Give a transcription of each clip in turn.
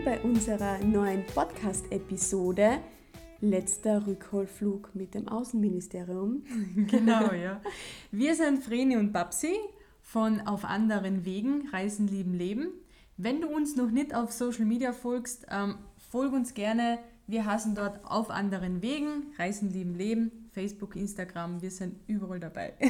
willkommen bei unserer neuen Podcast-Episode. Letzter Rückholflug mit dem Außenministerium. Genau, ja. Wir sind Vreni und Babsi von Auf anderen Wegen, Reisen, Lieben, Leben. Wenn du uns noch nicht auf Social Media folgst, ähm, folg uns gerne. Wir heißen dort Auf anderen Wegen, Reisen, Lieben, Leben, Facebook, Instagram, wir sind überall dabei.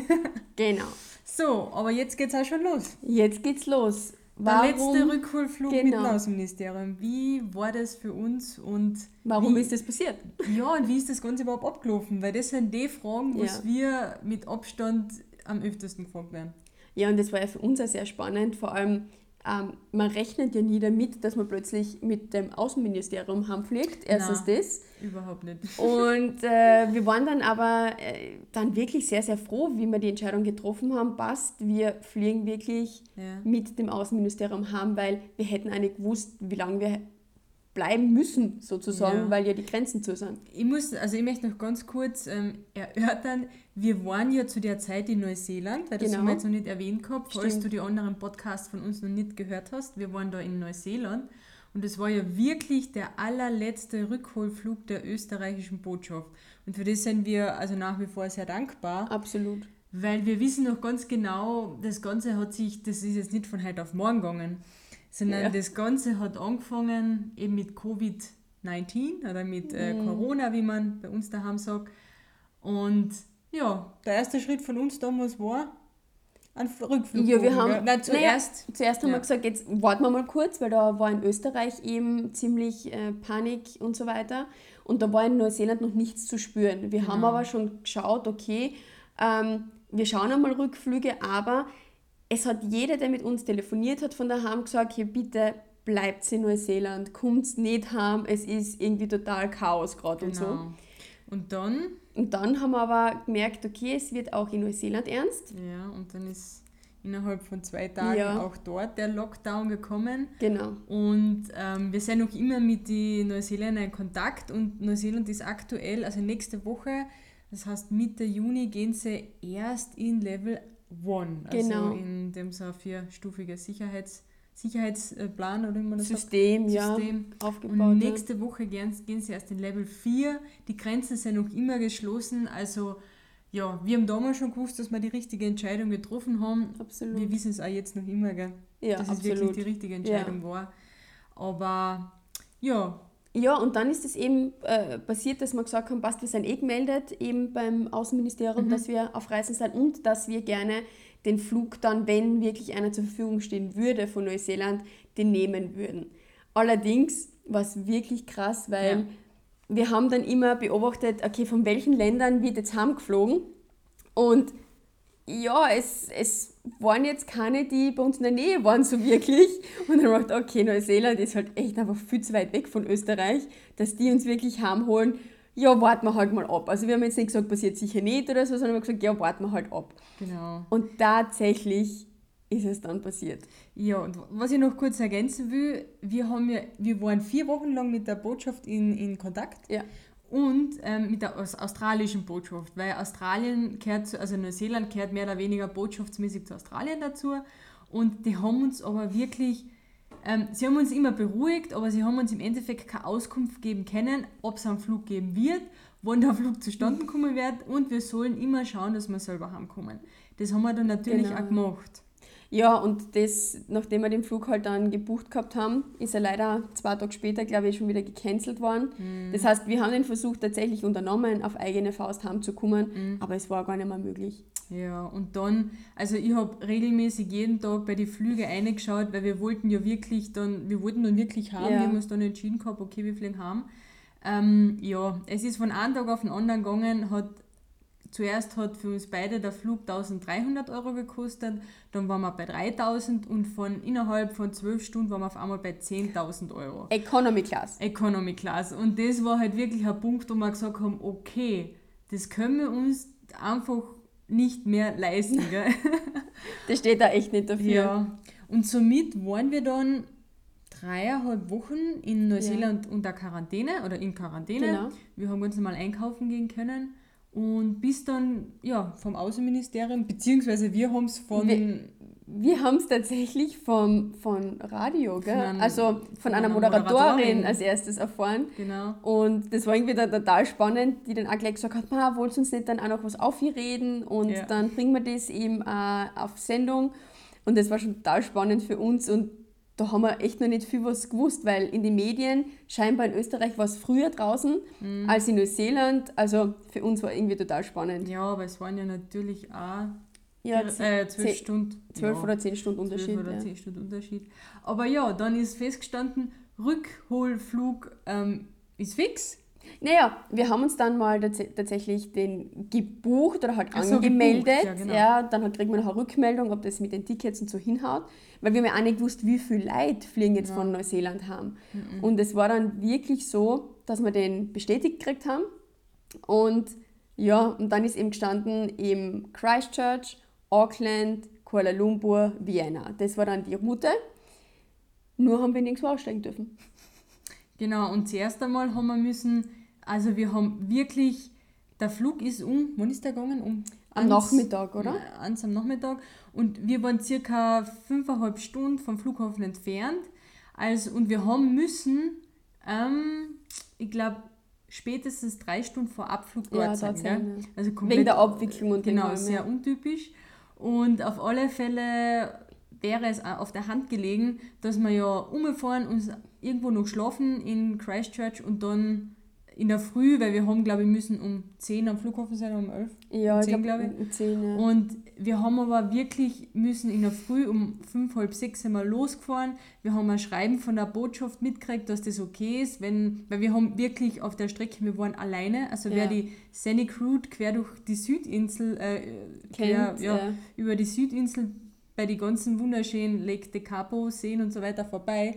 Genau. So, aber jetzt geht's auch schon los. Jetzt geht's los. Der letzte Rückholflug mit dem Genau. Außenministerium. Wie war das für uns und Warum wie, ist das passiert? Ja, und wie ist das Ganze überhaupt abgelaufen? Weil das sind die Fragen, was Ja. wir mit Abstand am öftesten gefragt werden. Ja, und das war ja für uns auch sehr spannend. Vor allem, ähm, man rechnet ja nie damit, dass man plötzlich mit dem Außenministerium heimfliegt. Erstens Nein. das. Überhaupt nicht. Und äh, wir waren dann aber äh, dann wirklich sehr, sehr froh, wie wir die Entscheidung getroffen haben. Passt, wir fliegen wirklich Ja. mit dem Außenministerium heim, weil wir hätten nicht gewusst, wie lange wir bleiben müssen, sozusagen, Ja. weil ja die Grenzen zu sind. Ich muss, also ich möchte noch ganz kurz ähm, erörtern, wir waren ja zu der Zeit in Neuseeland, weil das Genau. haben wir jetzt noch nicht erwähnt gehabt, falls Stimmt. du die anderen Podcasts von uns noch nicht gehört hast. Wir waren da in Neuseeland und es war ja wirklich der allerletzte Rückholflug der österreichischen Botschaft. Und für das sind wir also nach wie vor sehr dankbar. Absolut. Weil wir wissen noch ganz genau, das Ganze hat sich, das ist jetzt nicht von heute auf morgen gegangen, sondern Ja. das Ganze hat angefangen eben mit Covid-19 oder mit äh, Mhm. Corona, wie man bei uns daheim sagt. Und ja, der erste Schritt von uns damals war ein Rückflug. Ja, wir haben-? Nein, zuerst. Zuerst haben Ja. wir gesagt, jetzt warten wir mal kurz, weil da war in Österreich eben ziemlich äh, Panik und so weiter. Und da war in Neuseeland noch nichts zu spüren. Wir haben Genau. aber schon geschaut, okay, ähm, wir schauen einmal Rückflüge, aber es hat jeder, der mit uns telefoniert hat, von daheim gesagt, hier bitte bleibt in Neuseeland, kommt nicht heim, es ist irgendwie total Chaos gerade und so. Genau. Und dann, Und dann haben wir aber gemerkt, okay, es wird auch in Neuseeland ernst. ja, und dann ist innerhalb von zwei Tagen Ja. auch dort der Lockdown gekommen. Genau. Und ähm, wir sind noch immer mit den Neuseeländern in Kontakt und Neuseeland ist aktuell, also nächste Woche, das heißt Mitte Juni, gehen sie erst in Level 1. Also Genau. in dem so ein vierstufiger Sicherheits, Sicherheitsplan oder man das System, sagt. ja, System. aufgebaut. Und ja. nächste Woche gehen, gehen sie erst in Level 4. Die Grenzen sind noch immer geschlossen. Also ja, wir haben damals schon gewusst, dass wir die richtige Entscheidung getroffen haben. Absolut. Wir wissen es auch jetzt noch immer, gell? Ja, dass es absolut. wirklich die richtige Entscheidung war. Aber ja, Ja, und dann ist es eben äh, passiert, dass wir gesagt haben, passt, wir sind eh gemeldet eben beim Außenministerium, Mhm. dass wir auf Reisen sind und dass wir gerne den Flug dann, wenn wirklich einer zur Verfügung stehen würde von Neuseeland, den nehmen würden. Allerdings war es wirklich krass, weil Ja. wir haben dann immer beobachtet, okay, von welchen Ländern wird jetzt heimgeflogen und ja, es, es waren jetzt keine, die bei uns in der Nähe waren, so wirklich. Und dann haben wir gedacht, okay, Neuseeland ist halt echt einfach viel zu weit weg von Österreich, dass die uns wirklich heimholen. Ja, warten wir halt mal ab. Also wir haben jetzt nicht gesagt, passiert sicher nicht oder so, sondern wir haben gesagt, ja, warten wir halt ab. genau. Und tatsächlich ist es dann passiert. Ja, und was ich noch kurz ergänzen will, wir, haben ja, wir waren vier Wochen lang mit der Botschaft in, in Kontakt Ja. Und ähm, mit der aus, australischen Botschaft, weil Australien gehört, zu, also Neuseeland gehört mehr oder weniger botschaftsmäßig zu Australien dazu und die haben uns aber wirklich, ähm, sie haben uns immer beruhigt, aber sie haben uns im Endeffekt keine Auskunft geben können, ob es einen Flug geben wird, wann der Flug zustande kommen wird und wir sollen immer schauen, dass wir selber heimkommen. Das haben wir dann natürlich Genau. auch gemacht. Ja, und das, nachdem wir den Flug halt dann gebucht gehabt haben, ist er leider zwei Tage später, glaube ich, schon wieder gecancelt worden. Das heißt, wir haben den Versuch tatsächlich unternommen, auf eigene Faust heimzukommen, aber es war gar nicht mehr möglich. Ja, und dann, also ich habe regelmäßig jeden Tag bei den Flügen reingeschaut, weil wir wollten ja wirklich dann, wir wollten dann wirklich haben, Ja. wir haben uns dann entschieden gehabt, okay, wir fliegen haben. Ähm, ja, es ist von einem Tag auf den anderen gegangen, hat zuerst hat für uns beide der Flug 1300 Euro gekostet, dann waren wir bei 3000 und von innerhalb von 12 Stunden waren wir auf einmal bei 10.000 Euro. Economy Class. Economy Class. Und das war halt wirklich ein Punkt, wo wir gesagt haben, okay, das können wir uns einfach nicht mehr leisten. Gell? Das steht da echt nicht dafür. ja. Und somit waren wir dann dreieinhalb Wochen in Neuseeland unter Quarantäne oder in Quarantäne. Genau. Wir haben ganz normal einkaufen gehen können. Und bis dann ja, vom Außenministerium, beziehungsweise wir haben es von, Wir- wir haben es tatsächlich vom, von Radio, gell? Von einem- also von, von einer einer Moderatorin, Moderatorin. als erstes erfahren. Genau. Und das war irgendwie da total spannend, die dann auch gleich gesagt hat, ma, wollt ihr uns nicht dann auch noch was aufreden und Ja. dann bringen wir das eben auch auf Sendung. Und das war schon total spannend für uns und da haben wir echt noch nicht viel was gewusst, weil in den Medien scheinbar in Österreich war es früher draußen Mhm. als in Neuseeland. Also für uns war irgendwie total spannend. Ja, aber es waren ja natürlich auch Ja, äh, zwölf zehn- Stunden. zwölf ja, oder zehn Stunden zwölf Unterschied. oder ja. zehn Stunden Unterschied. Aber ja, dann ist festgestanden, Rückholflug ähm, ist fix. Naja, wir haben uns dann mal tats tatsächlich den gebucht oder halt Ach so, angemeldet. gebucht, ja, ja, genau. dann hat- kriegt man noch eine Rückmeldung, ob das mit den Tickets und so hinhaut. Weil wir haben ja auch nicht gewusst, wie viel Leute fliegen jetzt Ja. von Neuseeland haben. Und es war dann wirklich so, dass wir den bestätigt gekriegt haben. Und ja, und dann ist eben gestanden eben Christchurch, Auckland, Kuala Lumpur, Vienna. Das war dann die Route. Nur haben wir nirgendwo aussteigen dürfen. Genau, und zuerst einmal haben wir müssen, also wir haben wirklich, der Flug ist um, wann ist der gegangen? Um Am eins- Nachmittag, oder? Ja, Eins am Nachmittag. Und wir waren circa fünfeinhalb Stunden vom Flughafen entfernt. Also, und wir haben müssen, ähm, ich glaube, spätestens drei Stunden vor Abflug dort Ja, sein. ja. Also komplett, Wegen der Abwicklung und Genau, sehr untypisch. Und auf alle Fälle wäre es auf der Hand gelegen, dass wir ja umfahren und irgendwo noch schlafen in Christchurch und dann in der Früh, weil wir haben, glaube ich, müssen um 10 am Flughafen sein, um 11. Ja, ich Zehn, glaube, glaub ich. um 10, ja. Und wir haben aber wirklich müssen in der Früh um fünf, halb sechs sind wir losgefahren. Wir haben ein Schreiben von der Botschaft mitgekriegt, dass das okay ist, wenn, weil wir haben wirklich auf der Strecke, wir waren alleine, also wer Ja. die Scenic Route quer durch die Südinsel, äh, quer, Kennt, ja, ja. über die Südinsel bei die ganzen wunderschönen Lake de Capo Seen und so weiter vorbei.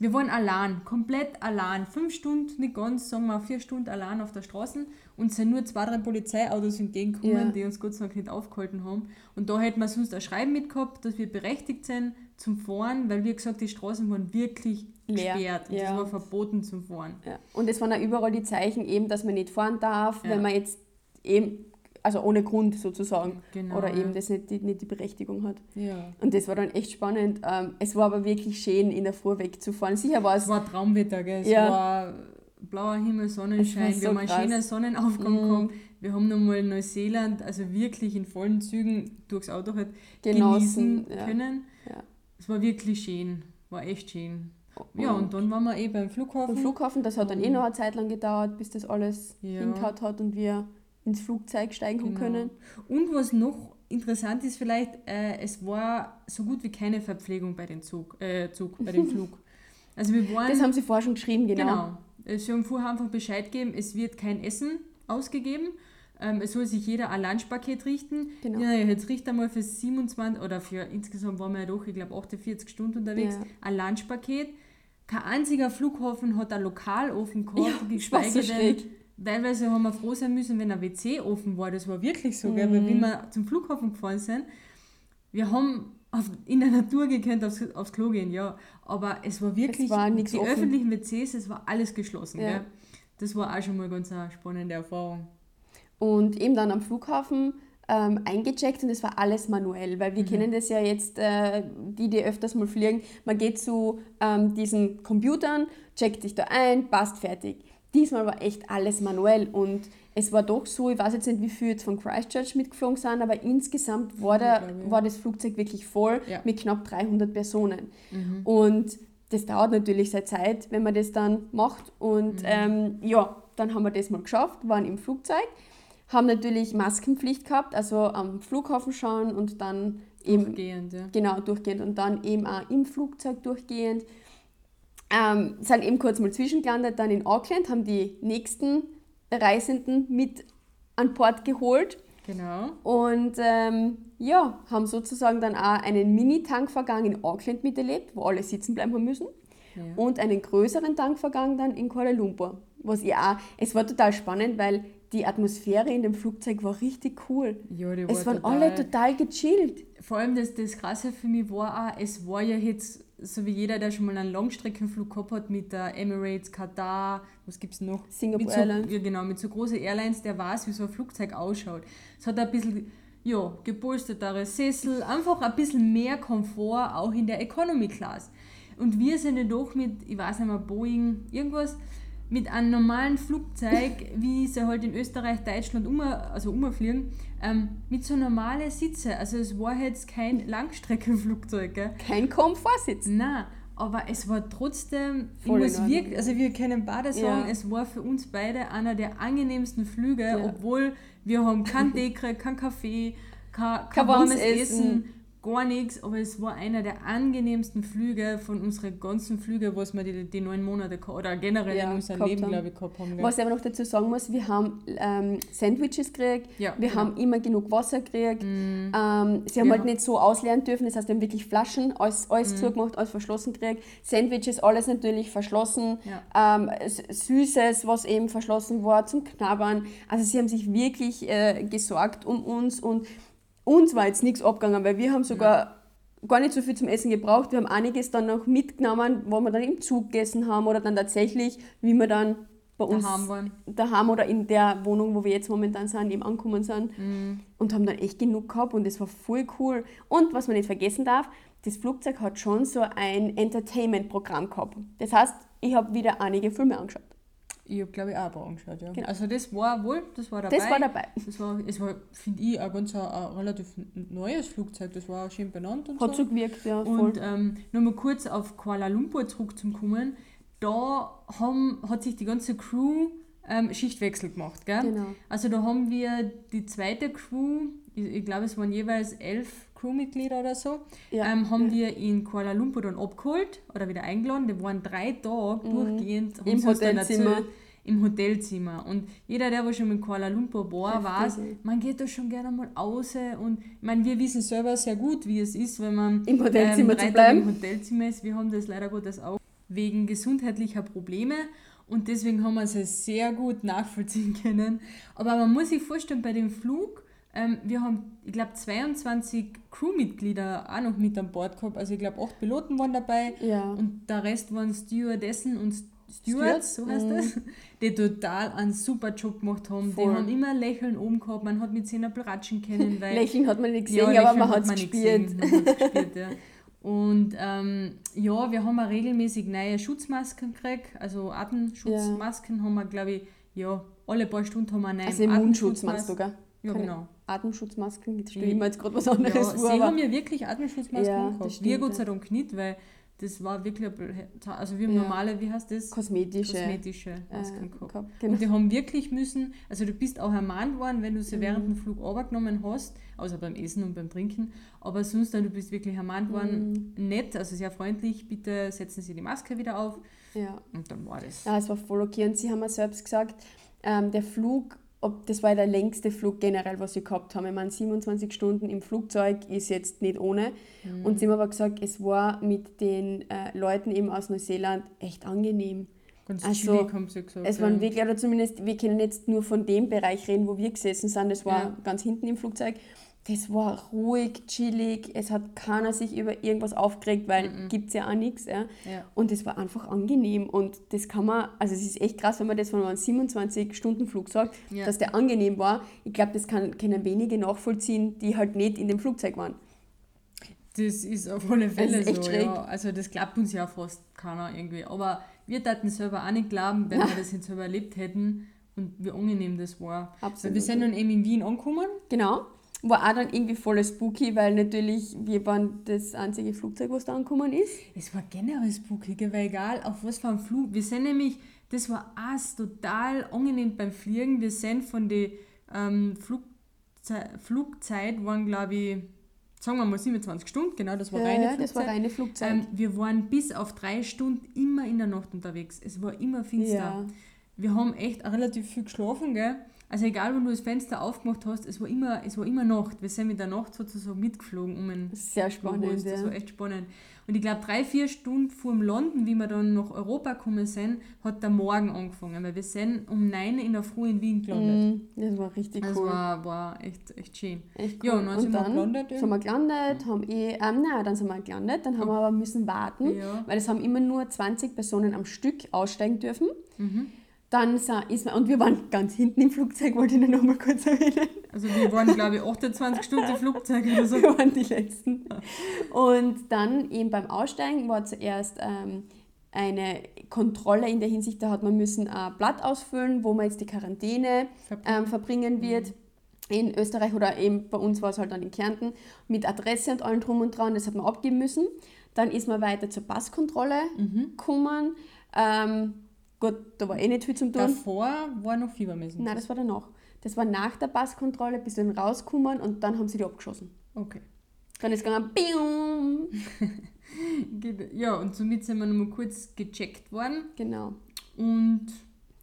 Wir waren allein, komplett allein. Fünf Stunden, nicht ganz, sagen wir vier Stunden allein auf der Straße und sind nur zwei, drei Polizeiautos entgegengekommen, Ja. die uns Gott sei Dank nicht aufgehalten haben. Und da hätten wir sonst ein Schreiben mitgehabt, dass wir berechtigt sind zum Fahren, weil wie gesagt, die Straßen waren wirklich Leer, gesperrt. Und ja. Es war verboten zum Fahren. Ja. Und es waren auch überall die Zeichen eben, dass man nicht fahren darf, Ja. wenn man jetzt eben, also ohne Grund sozusagen, Genau, oder eben ja. das nicht die, nicht die Berechtigung hat. Ja. Und das war dann echt spannend. Ähm, es war aber wirklich schön, in der Früh wegzufahren. Sicher war es, Es war Traumwetter, gell? Es Ja. war blauer Himmel, Sonnenschein. War wir so haben einen krass. schönen Sonnenaufgang Mhm. gehabt. Wir haben nochmal Neuseeland, also wirklich in vollen Zügen durchs Auto halt genossen. genießen Ja. können. Ja. Es war wirklich schön. War echt schön. Ja, und dann waren wir eh beim Flughafen. Am Flughafen, das hat dann eh noch eine Zeit lang gedauert, bis das alles Ja. hingehauen hat und wir ins Flugzeug steigen Genau. können. Und was noch interessant ist vielleicht, äh, es war so gut wie keine Verpflegung bei dem Zug, äh, Zug bei dem Flug. Also wir waren... Das haben sie vorher schon geschrieben, genau. Genau. Äh, Sie haben vorher einfach Bescheid gegeben, es wird kein Essen ausgegeben. Ähm, es soll sich jeder ein Lunchpaket richten. Genau. Ja, jetzt riecht einmal für 27 oder für insgesamt waren wir ja doch, ich glaube, 48 Stunden unterwegs, Ja. ein Lunchpaket. Kein einziger Flughafen hat ein Lokalofen gehabt, Ja, geschweige so. Teilweise haben wir froh sein müssen, wenn ein WC offen war. Das war wirklich so, gell? weil Mhm. wie wir zum Flughafen gefahren sind, wir haben auf, in der Natur gekannt aufs, aufs Klo gehen, ja. Aber es war wirklich, war nichts die offen. öffentlichen WCs, es war alles geschlossen. Ja. Gell? Das war auch schon mal ganz eine spannende Erfahrung. Und eben dann am Flughafen ähm, eingecheckt und das war alles manuell, weil Mhm. wir kennen das ja jetzt, äh, die, die öfters mal fliegen, man geht zu ähm, diesen Computern, checkt sich da ein, passt fertig. Diesmal war echt alles manuell und es war doch so, ich weiß jetzt nicht, wie viele jetzt von Christchurch mitgeflogen sind, aber insgesamt war, der, war das Flugzeug wirklich voll Ja. mit knapp 300 Personen. Mhm. Und das dauert natürlich seine Zeit, wenn man das dann macht. Und Mhm. ähm, ja, dann haben wir das mal geschafft, waren im Flugzeug, haben natürlich Maskenpflicht gehabt, also am Flughafen schauen und dann eben Durchgehend, ja. genau durchgehend und dann eben auch im Flugzeug durchgehend. Ähm, sind eben kurz mal zwischengelandet, dann in Auckland, haben die nächsten Reisenden mit an Bord geholt. Genau. Und ähm, ja, haben sozusagen dann auch einen Mini-Tankvergang in Auckland miterlebt, wo alle sitzen bleiben haben müssen. Ja. Und einen größeren Tankvergang dann in Kuala Lumpur. Was ich auch, es war total spannend, weil die Atmosphäre in dem Flugzeug war richtig cool. Ja, die Es war waren total, alle total gechillt. Vor allem das, das Krasse für mich war auch, es war ja jetzt, so wie jeder, der schon mal einen Langstreckenflug gehabt hat mit der Emirates, Katar, was gibt es noch? Singapore so, Airlines. Ja, genau, mit so großen Airlines, der weiß, wie so ein Flugzeug ausschaut. Es hat ein bisschen ja, gepolstertere Sessel, einfach ein bisschen mehr Komfort auch in der Economy Class. Und wir sind ja doch mit, ich weiß nicht mehr, Boeing, irgendwas, mit einem normalen Flugzeug, wie sie halt in Österreich, Deutschland um, also umfliegen, ähm, mit so normalen Sitze. Also es war jetzt kein Langstreckenflugzeug. Gell? Kein Komfortsitz. Nein, aber es war trotzdem, Voll ich muss wirklich, also wir können beide sagen, Ja. es war für uns beide einer der angenehmsten Flüge, Ja. obwohl wir haben keinen Tee gekriegt, kein Kaffee, kein, kein Kein warmes warmes Essen, Essen. Gar nichts, aber es war einer der angenehmsten Flüge von unseren ganzen Flügen, was wir die, die neun Monate oder generell Ja, in unserem Leben, glaube ich, gehabt haben. gell? Was ich aber noch dazu sagen muss, wir haben ähm, Sandwiches gekriegt, Ja, wir genau. haben immer genug Wasser gekriegt. Ähm, sie haben Wir halt nicht so ausleeren dürfen, das heißt, wir haben wirklich Flaschen, alles, alles Mhm. zugemacht, alles verschlossen gekriegt. Sandwiches, alles natürlich verschlossen. Ja. Ähm, Süßes, was eben verschlossen war zum Knabbern. Also sie haben sich wirklich äh, gesorgt um uns und uns war jetzt nichts abgegangen, weil wir haben sogar gar nicht so viel zum Essen gebraucht. Wir haben einiges dann noch mitgenommen, wo wir dann im Zug gegessen haben oder dann tatsächlich, wie wir dann bei uns Daheim waren. daheim oder in der Wohnung, wo wir jetzt momentan sind, eben angekommen sind Mhm. und haben dann echt genug gehabt und das war voll cool. Und was man nicht vergessen darf, das Flugzeug hat schon so ein Entertainment-Programm gehabt. Das heißt, ich habe wieder einige Filme angeschaut. Ich habe, glaube ich, auch ein paar angeschaut, ja. Genau. Also das war wohl, das war dabei. Das war dabei. Das war, es war, finde ich, ein ganz ein, ein relativ neues Flugzeug. Das war auch schön benannt und Hat so. gewirkt, ja, voll. Und ähm, nochmal kurz auf Kuala Lumpur zurückzukommen. Da haben, hat sich die ganze Crew ähm, Schichtwechsel gemacht. Gell? Genau. Also da haben wir die zweite Crew, ich, ich glaube es waren jeweils elf Crewmitglieder oder so, Ja. ähm, haben wir in Kuala Lumpur dann abgeholt oder wieder eingeladen. Die waren drei Tage durchgehend Mhm. Im uns dann Hotelzimmer. Im Hotelzimmer. Und jeder, der schon mit Kuala Lumpur war, Heftig, weiß, man geht da schon gerne mal raus. Und ich meine, wir wissen selber sehr gut, wie es ist, wenn man Im Hotelzimmer ähm, drei Tage. Im Hotelzimmer ist. Wir haben das leider Gottes auch wegen gesundheitlicher Probleme. Und deswegen haben wir es sehr gut nachvollziehen können. Aber man muss sich vorstellen, bei dem Flug, ähm, wir haben, ich glaube, 22 Crewmitglieder auch noch mit an Bord gehabt. Also ich glaube, acht Piloten waren dabei. Ja. Und der Rest waren Stewardessen und Stewards, Stewards, so heißt mhm. das, die total einen super Job gemacht haben. Voll. Die haben immer Lächeln oben gehabt, man hat mit sie ein ratschen können, weil Lächeln hat man nicht gesehen, ja, aber man hat es gespielt. gespielt, ja. Und ähm, ja, wir haben auch regelmäßig neue Schutzmasken gekriegt. Also Atemschutzmasken haben wir, glaube ich, ja, alle paar Stunden haben wir eine Also im Mundschutz meinst du, gell? Ja, Keine genau. Atemschutzmasken, jetzt stelle ich mir jetzt gerade was Ja, anderes sie vor. aber- haben ja wirklich Atemschutzmasken Ja, stimmt, Wir Gott ja. sei Dank nicht, weil das war wirklich, ein also wir haben Ja. normale, wie heißt das? Kosmetische Kosmetische äh, Masken gehabt. gehabt. Genau. Und die haben wirklich müssen, also du bist auch ermahnt worden, wenn du sie Mhm. während dem Flug runtergenommen hast, außer beim Essen und beim Trinken, aber sonst dann, du bist wirklich ermahnt worden, Mhm. nett, also sehr freundlich, bitte setzen Sie die Maske wieder auf Ja. und dann war das. ja, es war voll okay. Und sie haben mir selbst gesagt, ähm, der Flug, ob, das war der längste Flug generell, was sie gehabt haben. Ich meine, 27 Stunden im Flugzeug ist jetzt nicht ohne. Mhm. Und sie haben aber gesagt, es war mit den äh, Leuten eben aus Neuseeland echt angenehm. Ganz Also, chillig haben sie gesagt. Es ja. waren wirklich, oder zumindest, wir können jetzt nur von dem Bereich reden, wo wir gesessen sind. Das war Ja. ganz hinten im Flugzeug. Das war ruhig, chillig. Es hat keiner sich über irgendwas aufgeregt, weil Mhm. gibt es ja auch nichts. Ja. Ja. Und es war einfach angenehm. Und das kann man, also es ist echt krass, wenn man das von einem 27-Stunden-Flug sagt, Ja. dass der angenehm war. Ich glaube, das kann, können wenige nachvollziehen, die halt nicht in dem Flugzeug waren. Das ist auf alle Fälle ist echt so, schräg. ja. Also das glaubt uns ja fast keiner irgendwie. Aber wir taten selber auch nicht glauben, wenn wir das jetzt selber erlebt hätten und wie angenehm das war. Absolut. Weil wir sind dann eben in Wien angekommen. Genau. War auch dann irgendwie voll spooky, weil natürlich wir waren das einzige Flugzeug, was da angekommen ist. Es war generell spooky, weil egal auf was für einem Flug. Wir sind nämlich, das war alles total angenehm beim Fliegen. Wir sind von der ähm, Flugzei Flugzeit, waren glaube ich, sagen wir mal 27 Stunden, genau, das war Ja, reine Flugzeit. das war reine Flugzeit. Ähm, wir waren bis auf drei Stunden immer in der Nacht unterwegs. Es war immer finster. Ja. Wir haben echt relativ viel geschlafen, gell? Also egal, wenn du das Fenster aufgemacht hast, es war immer, es war immer Nacht. Wir sind mit der Nacht sozusagen mitgeflogen um ein Sehr spannend. Das ja. war echt spannend. Und ich glaube, drei, vier Stunden vor dem Landen, wie wir dann nach Europa gekommen sind, hat der Morgen angefangen. Weil wir sind um neun in der Früh in Wien gelandet. Mm, Das war richtig Das cool. war, war echt, echt schön. Echt Ja, cool. und dann sind wir gelandet, ja. Sind wir gelandet, haben eh, ähm, nein, dann sind wir gelandet, dann haben wir aber müssen warten, Ja. weil es haben immer nur 20 Personen am Stück aussteigen dürfen. Mhm. Dann ist man, und wir waren ganz hinten im Flugzeug, wollte ich nur noch mal kurz erwähnen. Also wir waren, glaube ich, 28 Stunden im Flugzeug oder so. Wir waren die Letzten. Und dann eben beim Aussteigen war zuerst ähm, eine Kontrolle in der Hinsicht, da hat man müssen ein Blatt ausfüllen, wo man jetzt die Quarantäne ähm, verbringen wird. In Österreich oder eben bei uns war es halt dann in Kärnten mit Adresse und allem drum und dran, das hat man abgeben müssen. Dann ist man weiter zur Passkontrolle gekommen. Ähm, gut, da war eh nicht viel zum tun. Davor war noch Fiebermessen. Nein, das war danach. Das war nach der Passkontrolle, bis dann rausgekommen und dann haben sie die abgeschossen. Okay. Dann ist es gegangen, bium. Ja, und somit sind wir noch mal kurz gecheckt worden. Genau. Und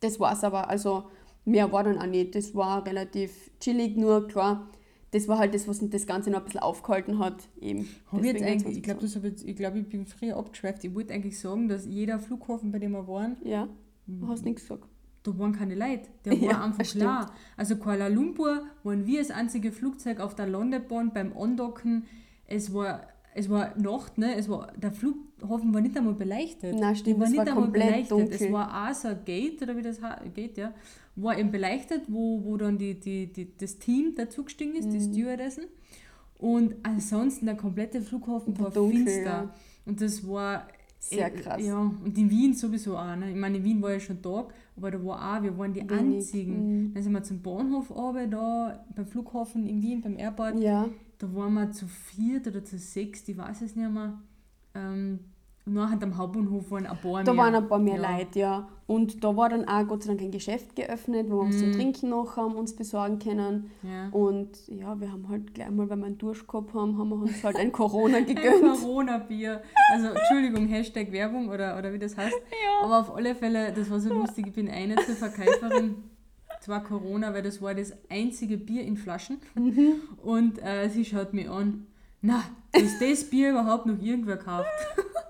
Das war's aber. Also mehr war dann auch nicht. Das war relativ chillig, nur klar, das war halt das, was das Ganze noch ein bisschen aufgehalten hat. Eben. Hab ich, ich glaube, ich, glaub, ich bin früher abgeschweift. Ich wollte eigentlich sagen, dass jeder Flughafen, bei dem wir waren. Ja, du hast nichts gesagt. da waren keine Leute. Der war Ja, einfach stimmt. klar. Also Kuala Lumpur waren wir das einzige Flugzeug auf der Landebahn beim Andocken. Es war, es war Nacht, ne? es war, der Flughafen war nicht einmal beleuchtet. Nein, stimmt, Der es nicht war einmal komplett beleuchtet. Es dunkel. war auch so ein Gate, oder wie das he- geht, ja, war eben beleuchtet, wo, wo dann die, die, die, das Team dazugestiegen ist, Mhm. die Stewardessen. Und ansonsten der komplette Flughafen War war, dunkel, finster. ja. Und das war Sehr äh, krass. Ja, und in Wien sowieso auch. Ne? Ich meine, in Wien war ja schon Tag, aber da war auch, wir waren die Wenig, Mhm. einzigen. Dann sind wir zum Bahnhof runter, da beim Flughafen in Wien, beim Airport. Ja, Da waren wir zu viert oder zu sechs, ich weiß es nicht mehr. Ähm, nachher am Hauptbahnhof waren ein paar da mehr. waren ein paar mehr Ja. Leute, ja. Und da war dann auch Gott sei Dank ein Geschäft geöffnet, wo wir was zum Mhm. Trinken noch haben, uns besorgen können. Ja. Und ja, wir haben halt gleich mal, weil wir einen Durst gehabt haben, haben wir uns halt ein Corona Ein gegönnt. Corona-Bier. Also, Entschuldigung, Hashtag Werbung oder, oder wie das heißt. Aber auf alle Fälle, das war so lustig. Ich bin eine zur Verkäuferin. Zwar Corona, weil das war das einzige Bier in Flaschen. Mhm. Und äh, sie schaut mich an. Na, dass das Bier überhaupt noch irgendwer kauft.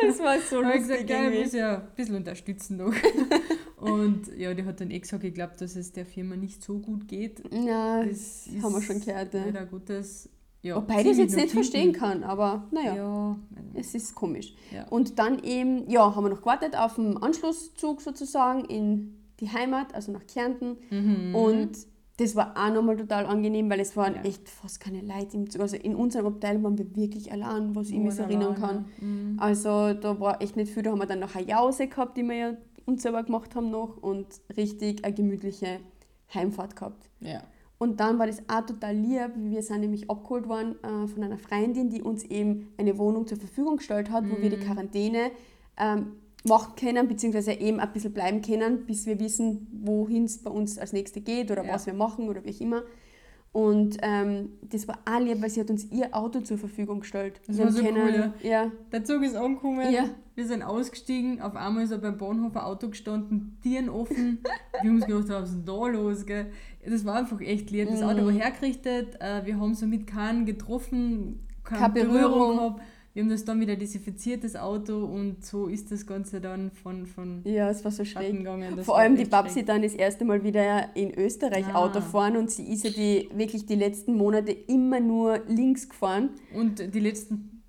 Das war so habe ich lustig gesagt, ja, ich muss ja ein bisschen unterstützen noch. Und ja, die hat dann eh gesagt, ich glaube, dass es der Firma nicht so gut geht. Ja, Das haben wir schon gehört. Ja. Leider Gottes. Ja, Wobei ich das jetzt nicht verstehen kann, aber naja, Ja, es ist komisch. Ja. Und dann eben, ja, haben wir noch gewartet auf den Anschlusszug sozusagen in die Heimat, also nach Kärnten. Mhm. Und das war auch nochmal total angenehm, weil es waren Ja. echt fast keine Leute im Zug. Also in unserem Abteil waren wir wirklich allein, was ich mich so erinnern kann. Mhm. Also da war echt nicht viel. Da haben wir dann noch eine Jause gehabt, die wir ja uns selber gemacht haben noch und richtig eine gemütliche Heimfahrt gehabt. Ja. Und dann war das auch total lieb. Wir sind nämlich abgeholt worden äh, von einer Freundin, die uns eben eine Wohnung zur Verfügung gestellt hat, wo wir die Quarantäne ähm, machen können, beziehungsweise eben ein bisschen bleiben können, bis wir wissen, wohin es bei uns als nächstes geht oder Ja. was wir machen oder wie auch immer. Und ähm, das war auch lieb, weil sie hat uns ihr Auto zur Verfügung gestellt. Das Wir war so können- cool, ja. Der Zug ist angekommen, Ja. wir sind ausgestiegen, auf einmal ist er beim Bahnhof ein Auto gestanden, Tieren offen. wir haben uns gedacht, was ist denn da los? Gell? Das war einfach echt lieb. Das Auto Mhm. war hergerichtet, äh, wir haben somit keinen getroffen, keine, Keine Berührung. Berührung. gehabt. Wir haben das dann wieder desinfiziert, das Auto, und so ist das Ganze dann von, von ja, es war so schräg. gegangen. Vor allem die Babsi schräg. dann das erste Mal wieder in Österreich Ah. Auto fahren und sie ist ja die, wirklich die letzten Monate immer nur links gefahren. Und die letzten,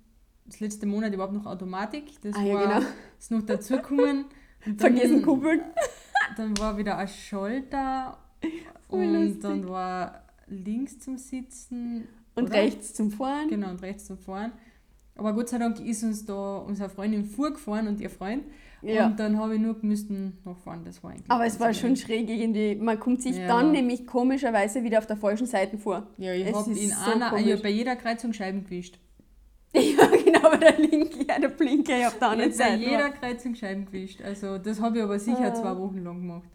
das letzte Monat überhaupt noch Automatik. Das Ah, ja, war, genau. ist noch dazugekommen. Vergessen kuppeln. Dann war wieder ein Schalter Voll und lustig. dann war links zum Sitzen Und oder? rechts zum Fahren. Genau, und rechts zum Fahren. Aber Gott sei Dank ist uns da unsere Freundin vorgefahren und ihr Freund. Ja. Und dann habe ich nur müssen nachfahren. Das war eigentlich. Aber es war schon schräg irgendwie. Man kommt sich Ja. dann nämlich komischerweise wieder auf der falschen Seite vor. Ja, ich habe in so einer, ich hab bei jeder Kreuzung Scheiben gewischt. Ja, genau, aber der linke, ja, der blinke auf der anderen hab bei Seite. jeder. Kreuzung Scheiben gewischt. Also das habe ich aber sicher Ah. zwei Wochen lang gemacht.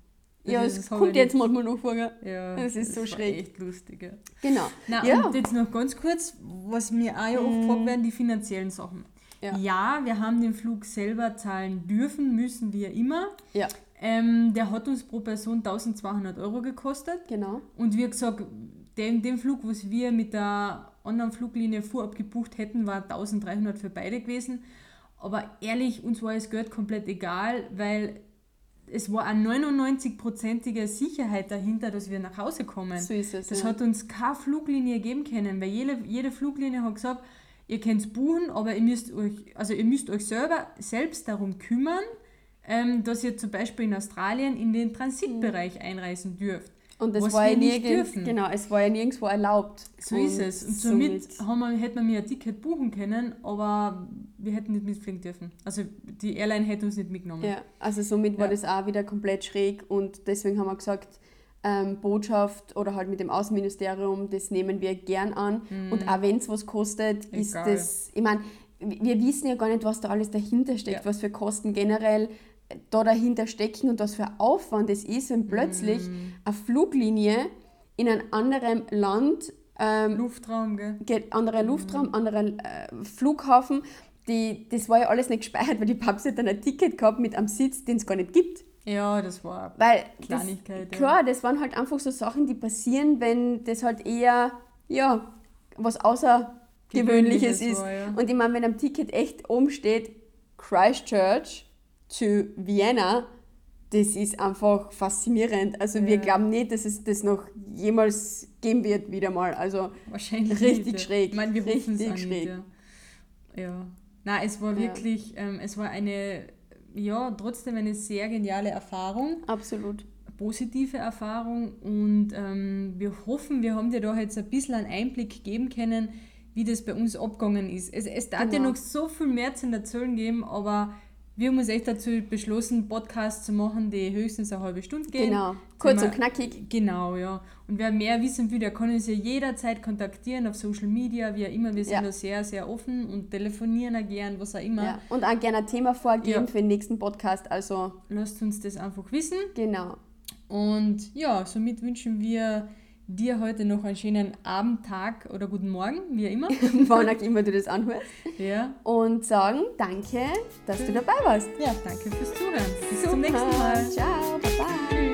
Ja, es das kommt jetzt manchmal noch vor. Ja, Das ist so war schräg. echt lustig. Ja. Genau. Na, Ja. und jetzt noch ganz kurz, was mir auch ja oft gefragt werden, die finanziellen Sachen. Ja. Ja. wir haben den Flug selber zahlen dürfen, müssen wir immer. Ja, Ähm, der hat uns pro Person 1200 Euro gekostet. genau. Und wie gesagt, den, den Flug, was wir mit der anderen Fluglinie vorab gebucht hätten, war 1300 für beide gewesen. Aber ehrlich, uns war das Geld komplett egal, weil es war eine 99-prozentige Sicherheit dahinter, dass wir nach Hause kommen. So ist es. Das ja. hat uns keine Fluglinie geben können, weil jede, jede Fluglinie hat gesagt, ihr könnt buchen, aber ihr müsst euch, also ihr müsst euch selber selbst darum kümmern, ähm, dass ihr zum Beispiel in Australien in den Transitbereich einreisen dürft. Und das Was war ja nirgends, dürfen. genau, es war ja nirgendwo erlaubt. So ist es. Und somit haben wir, hätten wir mir ein Ticket buchen können, aber wir hätten nicht mitfliegen dürfen. Also die Airline hätte uns nicht mitgenommen. Ja, also somit war Ja. das auch wieder komplett schräg und deswegen haben wir gesagt, ähm, Botschaft oder halt mit dem Außenministerium, das nehmen wir gern an. Und auch wenn es was kostet, ist Mhm. Egal. das, ich meine, wir wissen ja gar nicht, was da alles dahinter steckt, Ja. was für Kosten generell da dahinter stecken und was für Aufwand es ist, wenn plötzlich Mhm. eine Fluglinie in einem anderen Land ähm, Luftraum, gell? anderer Mhm. Luftraum, anderer äh, Flughafen. Die, das war ja alles nicht gespeichert, weil die Papst hat dann ein Ticket gehabt mit einem Sitz, den es gar nicht gibt. Ja, das war. Weil das, Kleinigkeit, ja. klar, das waren halt einfach so Sachen, die passieren, wenn das halt eher ja, was Außergewöhnliches Gewöhnliches ist. war, ja. Und ich meine, wenn am Ticket echt oben steht Christchurch zu Vienna, das ist einfach faszinierend. Also wir Ja. glauben nicht, dass es das noch jemals geben wird wieder mal. Also Wahrscheinlich Richtig nicht, schräg. Ich meine, wir Richtig nicht, schräg. ja. ja. Nein, es war Ja. wirklich, ähm, es war eine, ja, trotzdem eine sehr geniale Erfahrung, absolut. positive Erfahrung und ähm, wir hoffen, wir haben dir da jetzt ein bisschen einen Einblick geben können, wie das bei uns abgegangen ist. Es, es darf ja Genau. noch so viel mehr zu erzählen geben, aber wir haben uns echt dazu beschlossen, Podcasts zu machen, die höchstens eine halbe Stunde gehen. Genau. Kurz und knackig. Genau, ja. Und wer mehr wissen will, der kann uns ja jederzeit kontaktieren auf Social Media, wie auch immer. Wir sind Ja. da sehr, sehr offen und telefonieren auch gern, was auch immer. Ja. Und auch gerne ein Thema vorgeben Ja. für den nächsten Podcast. Also Lasst uns das einfach wissen. genau. Und ja, somit wünschen wir dir heute noch einen schönen Abend, Tag oder guten Morgen, wie immer. Wann auch immer du das anhörst. ja. Und sagen danke, dass du dabei warst. ja, danke fürs Zuhören. Bis zum Super. nächsten Mal. Ciao. Bye bye.